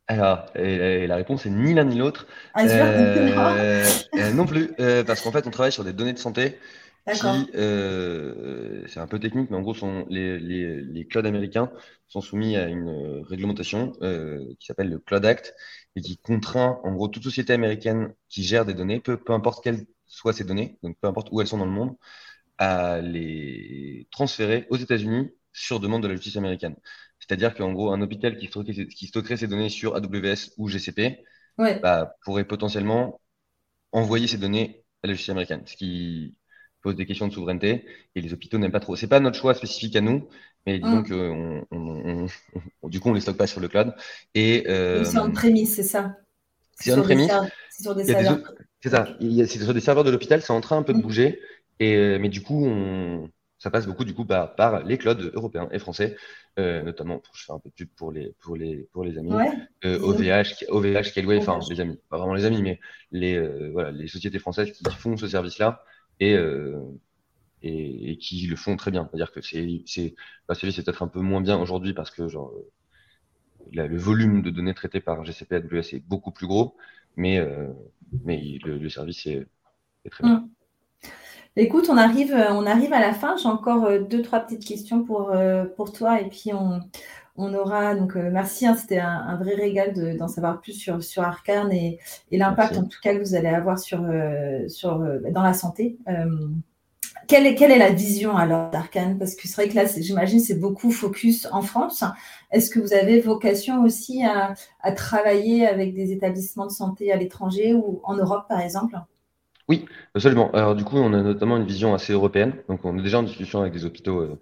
Alors, la réponse est ni l'un ni l'autre. Ah, euh, euh, non plus, euh, parce qu'en fait, on travaille sur des données de santé qui, c'est un peu technique, mais en gros, sont les, les, les clouds américains sont soumis à une réglementation qui s'appelle le Cloud Act et qui contraint, en gros, toute société américaine qui gère des données, peu, peu importe quelles soient ces données, donc peu importe où elles sont dans le monde, à les transférer aux États-Unis sur demande de la justice américaine. C'est-à-dire qu'en gros, un hôpital qui stockerait, ses données sur AWS ou GCP bah, pourrait potentiellement envoyer ses données à la justice américaine, ce qui pose des questions de souveraineté et les hôpitaux n'aiment pas trop. C'est pas notre choix spécifique à nous, mais disons que on, du coup on les stocke pas sur le cloud. Et euh, c'est en prémisse, c'est ça? C'est en prémisse. C'est sur des serveurs. C'est ça. C'est sur des serveurs de l'hôpital, c'est en train un peu de mm. bouger. Et, euh, mais du coup, on, ça passe beaucoup du coup par, par les clouds européens et français, euh, notamment, je fais un peu de pub pour les, pour les, pour les amis, euh, OVH, OVH, Kelway, enfin les amis, pas vraiment les amis, mais les, euh, voilà, les sociétés françaises qui font ce service-là et, euh, et, et, qui le font très bien. C'est-à-dire que c'est, c'est, c'est peut-être un peu moins bien aujourd'hui parce que genre, la, le volume de données traitées par GCP AWS est beaucoup plus gros, mais, mais le, le service est, est très bien. Mm. Écoute, on arrive, euh, on arrive à la fin. J'ai encore euh, deux, trois petites questions pour, euh, pour toi. Et puis, on, on aura. Donc, merci. Hein, C'était un, vrai régal d'en savoir plus sur, sur Arcane et, et l'impact, en tout cas, que vous allez avoir sur, sur, dans la santé. quelle, est, quelle est la vision alors d'Arcane? Parce que c'est vrai que là, j'imagine, c'est beaucoup focus en France. Est-ce que vous avez vocation aussi à, à travailler avec des établissements de santé à l'étranger ou en Europe, par exemple? Oui, absolument. Alors du coup, on a notamment une vision assez européenne. Donc on est déjà en discussion avec des hôpitaux euh,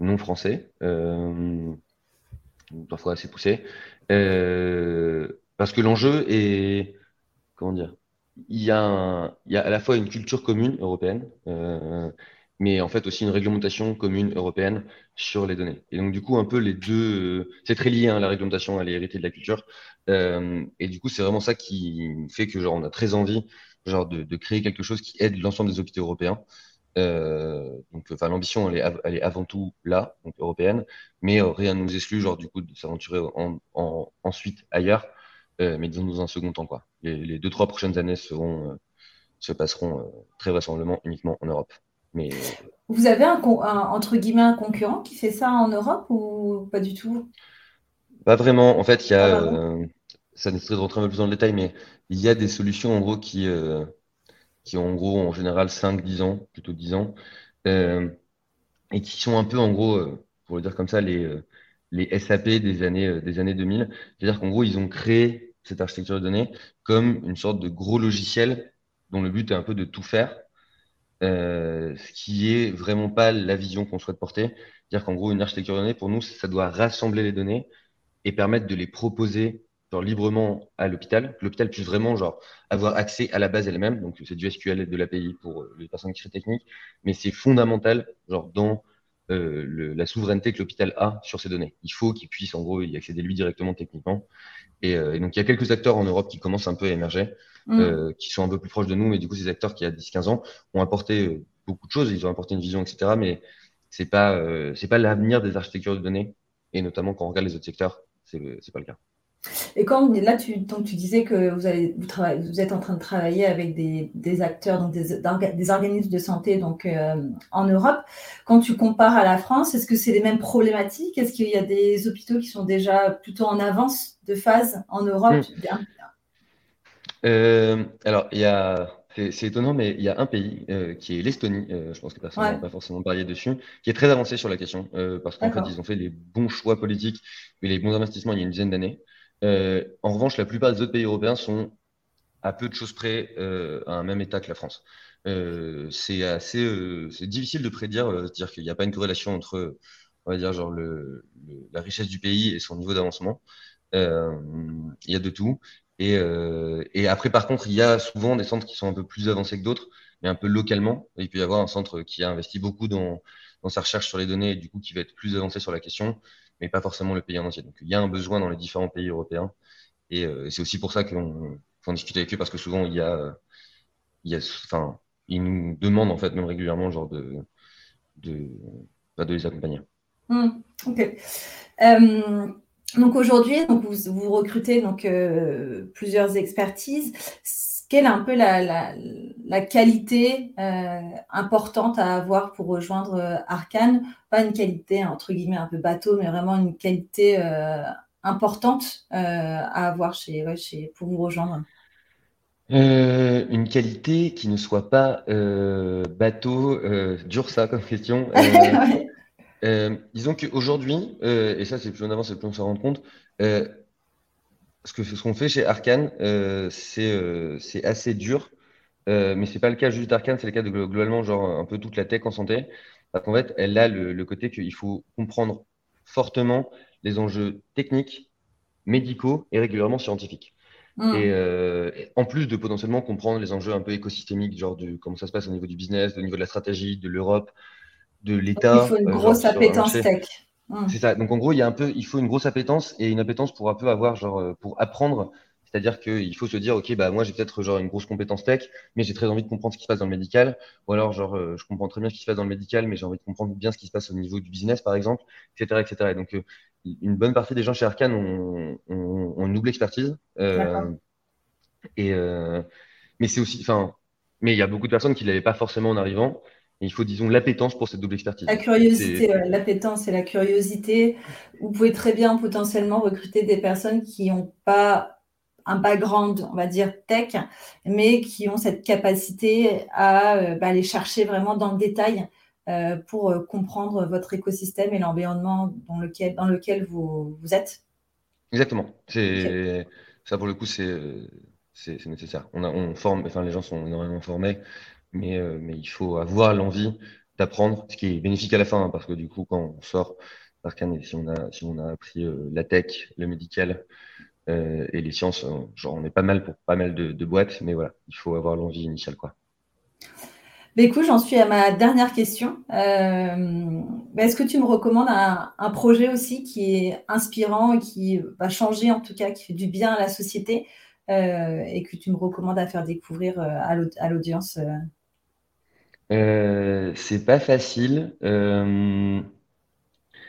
non français, euh, parfois assez poussés, euh, parce que l'enjeu est, comment dire, il y, a il y a à la fois une culture commune européenne, mais en fait aussi une réglementation commune européenne sur les données. Et donc du coup, un peu les deux, c'est très lié, hein, la réglementation, elle est héritée de la culture. et du coup, c'est vraiment ça qui fait que genre on a très envie genre de, créer quelque chose qui aide l'ensemble des hôpitaux européens. Euh, donc, enfin, l'ambition, elle est, elle est avant tout là, donc européenne, mais euh, rien ne nous exclut, genre, du coup, de s'aventurer en, ensuite ailleurs, euh, mais disons dans un second temps, quoi. Les, deux, trois prochaines années seront, se passeront très vraisemblablement uniquement en Europe. Mais... Vous avez un, entre guillemets un concurrent qui fait ça en Europe ou pas du tout? Pas vraiment. En fait, il y a, ça nécessite de rentrer un peu plus dans le détail, mais il y a des solutions en gros qui, euh, qui ont en gros en général 5-10 ans, plutôt 10 ans, euh, et qui sont un peu en gros, euh, pour le dire comme ça, les, les SAP des années, des années 2000. C'est-à-dire qu'en gros, ils ont créé cette architecture de données comme une sorte de gros logiciel dont le but est un peu de tout faire, ce qui est vraiment pas la vision qu'on souhaite porter. C'est-à-dire qu'en gros, une architecture de données, pour nous, ça doit rassembler les données et permettre de les proposer genre librement à l'hôpital, que l'hôpital puisse vraiment genre avoir accès à la base elle-même. Donc c'est du SQL et de l'API pour euh, les personnes qui sont techniques, mais c'est fondamental genre dans euh, le, la souveraineté que l'hôpital a sur ces données. Il faut qu'il puisse en gros y accéder lui directement techniquement. Et, euh, et, donc il y a quelques acteurs en Europe qui commencent un peu à émerger, mm. euh, qui sont un peu plus proches de nous, mais du coup ces acteurs qui il y a 10-15 ans ont apporté euh, beaucoup de choses, ils ont apporté une vision, etc. Mais c'est pas c'est pas l'avenir des architectures de données, et notamment quand on regarde les autres secteurs, c'est c'est pas le cas. Et quand là, tu, donc, tu disais que vous, avez, vous, vous, êtes en train de travailler avec des, des acteurs, donc des, des, organismes de santé donc, euh, en Europe. Quand tu compares à la France, est-ce que c'est les mêmes problématiques? Est-ce qu'il y a des hôpitaux qui sont déjà plutôt en avance de phase en Europe? Mmh. euh, Alors, il y a. C'est étonnant, mais il y a un pays euh, qui est l'Estonie, euh, je pense que personne n'a pas forcément parlé dessus, qui est très avancé sur la question, euh, parce qu'en fait, ils ont fait les bons choix politiques et les bons investissements il y a une dizaine d'années. Euh, en revanche, la plupart des autres pays européens sont à peu de choses près euh, à un même état que la France. Euh, c'est assez, difficile de prédire, euh, dire qu'il n'y a pas une corrélation entre, on va dire genre la richesse du pays et son niveau d'avancement. il y a de tout. Et, et, après, par contre, il y a souvent des centres qui sont un peu plus avancés que d'autres, mais un peu localement. Il peut y avoir un centre qui a investi beaucoup dans, dans sa recherche sur les données et du coup qui va être plus avancé sur la question mais pas forcément le pays en entier. Donc il y a un besoin dans les différents pays européens. Et euh, c'est aussi pour ça qu'on qu discute avec eux, parce que souvent, il y a, il y a, enfin, ils nous demandent en fait même régulièrement genre de, de, bah, de les accompagner. Mmh, ok. Euh, donc aujourd'hui, vous, vous recrutez donc euh, plusieurs expertises quelle est un peu la, la, qualité euh, importante à avoir pour rejoindre euh, Arkane? Pas une qualité entre guillemets un peu bateau, mais vraiment une qualité euh, importante euh, à avoir chez, ouais, chez, pour vous rejoindre. Une qualité qui ne soit pas bateau, dur ça comme question. disons qu'aujourd'hui, et ça c'est plus en avant, c'est plus on s'en rend compte, ce que ce qu'on fait chez Arkane, euh, c'est euh, c'est assez dur, euh, mais c'est pas le cas juste d'Arkane, c'est le cas de globalement genre un peu toute la tech en santé. Parce qu'en fait, elle a le, le côté qu'il faut comprendre fortement les enjeux techniques, médicaux et régulièrement scientifiques. Mmh. Et euh, en plus de potentiellement comprendre les enjeux un peu écosystémiques, genre de comment ça se passe au niveau du business, au niveau de la stratégie, de l'Europe, de l'État. Il faut une grosse appétence tech. Mmh. C'est ça. Donc en gros, il y a un peu, il faut une grosse appétence et une appétence pour un peu avoir genre pour apprendre c'est-à-dire qu'il faut se dire, OK, bah, moi, j'ai peut-être genre une grosse compétence tech, mais j'ai très envie de comprendre ce qui se passe dans le médical. Ou alors, genre, euh, je comprends très bien ce qui se passe dans le médical, mais j'ai envie de comprendre bien ce qui se passe au niveau du business, par exemple, etc., etc. Et donc, euh, une bonne partie des gens chez Arkane ont, ont, une double expertise. Euh, et, mais c'est aussi, enfin, mais il y a beaucoup de personnes qui l'avaient pas forcément en arrivant. Et il faut, disons, l'appétence pour cette double expertise. La curiosité, l'appétence et la curiosité. Vous pouvez très bien potentiellement recruter des personnes qui n'ont pas un background, on va dire, tech, mais qui ont cette capacité à euh, bah, aller chercher vraiment dans le détail euh, pour euh, comprendre votre écosystème et l'environnement dans lequel, dans lequel vous, êtes. Exactement. C'est Ça, pour le coup, c'est nécessaire. On, a, on forme, enfin, les gens sont énormément formés, mais, mais il faut avoir l'envie d'apprendre, ce qui est bénéfique à la fin, hein, parce que du coup, quand on sort d'Arkane, si on a, si on a appris la tech, le médical, euh, et les sciences, euh, genre, on est pas mal pour pas mal de, boîtes, mais voilà, il faut avoir l'envie initiale. Quoi. Mais écoute, j'en suis à ma dernière question. Euh, est-ce que tu me recommandes un, projet aussi qui est inspirant, qui va changer en tout cas, qui fait du bien à la société et que tu me recommandes à faire découvrir à l'audience C'est pas facile.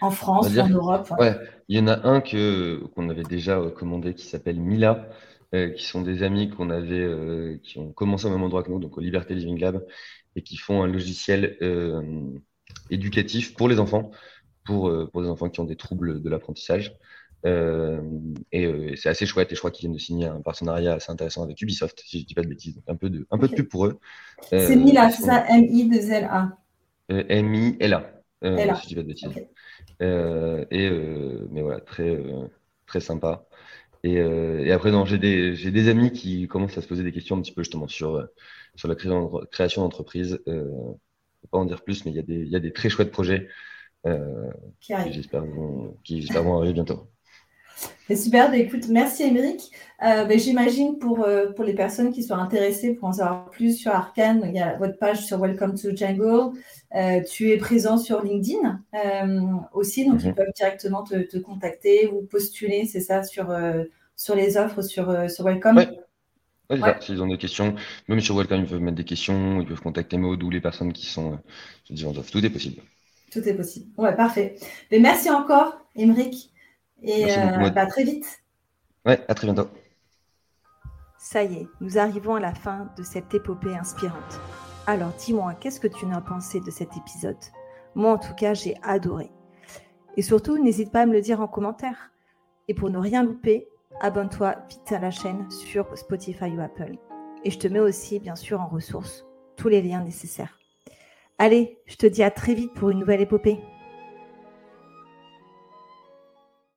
En France en Europe ouais. Il y en a un que qu'on avait déjà commandé qui s'appelle Mila, euh, qui sont des amis qu'on avait, euh, qui ont commencé au même endroit que nous, donc au Liberté Living Lab, et qui font un logiciel euh, éducatif pour les enfants, pour, pour des enfants qui ont des troubles de l'apprentissage. Et c'est assez chouette, et je crois qu'ils viennent de signer un partenariat assez intéressant avec Ubisoft, si je ne dis pas de bêtises, donc un peu de, un peu de pub pour eux. c'est Mila, c'est ça, M-I-2-L-A. M-I-L-A. Euh, si je dis pas de bêtises. Euh, et, euh, mais voilà, très, très sympa. Et, et après, j'ai des, des amis qui commencent à se poser des questions un petit peu justement sur, sur la création d'entreprise. Euh, je ne vais pas en dire plus, mais il y, a des, y a des très chouettes projets qui, j'espère, vont, qui j'espère vont arriver bientôt. C'est super. Bah, écoute, merci Émeric. Euh, bah, j'imagine pour, euh, pour les personnes qui sont intéressées pour en savoir plus sur Arkane, il y a votre page sur Welcome to Jungle. Euh, tu es présent sur LinkedIn aussi, donc ils mhm. peuvent directement te, contacter ou postuler, c'est ça, sur, sur les offres sur, sur Welcome? Oui, S'ils ont des questions, même sur Welcome, ils peuvent mettre des questions, ils peuvent contacter Maud ou les personnes qui sont en offre. Tout est possible. Tout est possible. Ouais, parfait. Mais merci encore, Émeric. Et euh, bah, très vite. Ouais, à très bientôt. Ça y est, nous arrivons à la fin de cette épopée inspirante. Alors dis-moi, qu'est-ce que tu en as pensé de cet épisode? Moi en tout cas, j'ai adoré. Et surtout, n'hésite pas à me le dire en commentaire. Et pour ne rien louper, abonne-toi vite à la chaîne sur Spotify ou Apple. Et je te mets aussi, bien sûr, en ressources tous les liens nécessaires. Allez, je te dis à très vite pour une nouvelle épopée.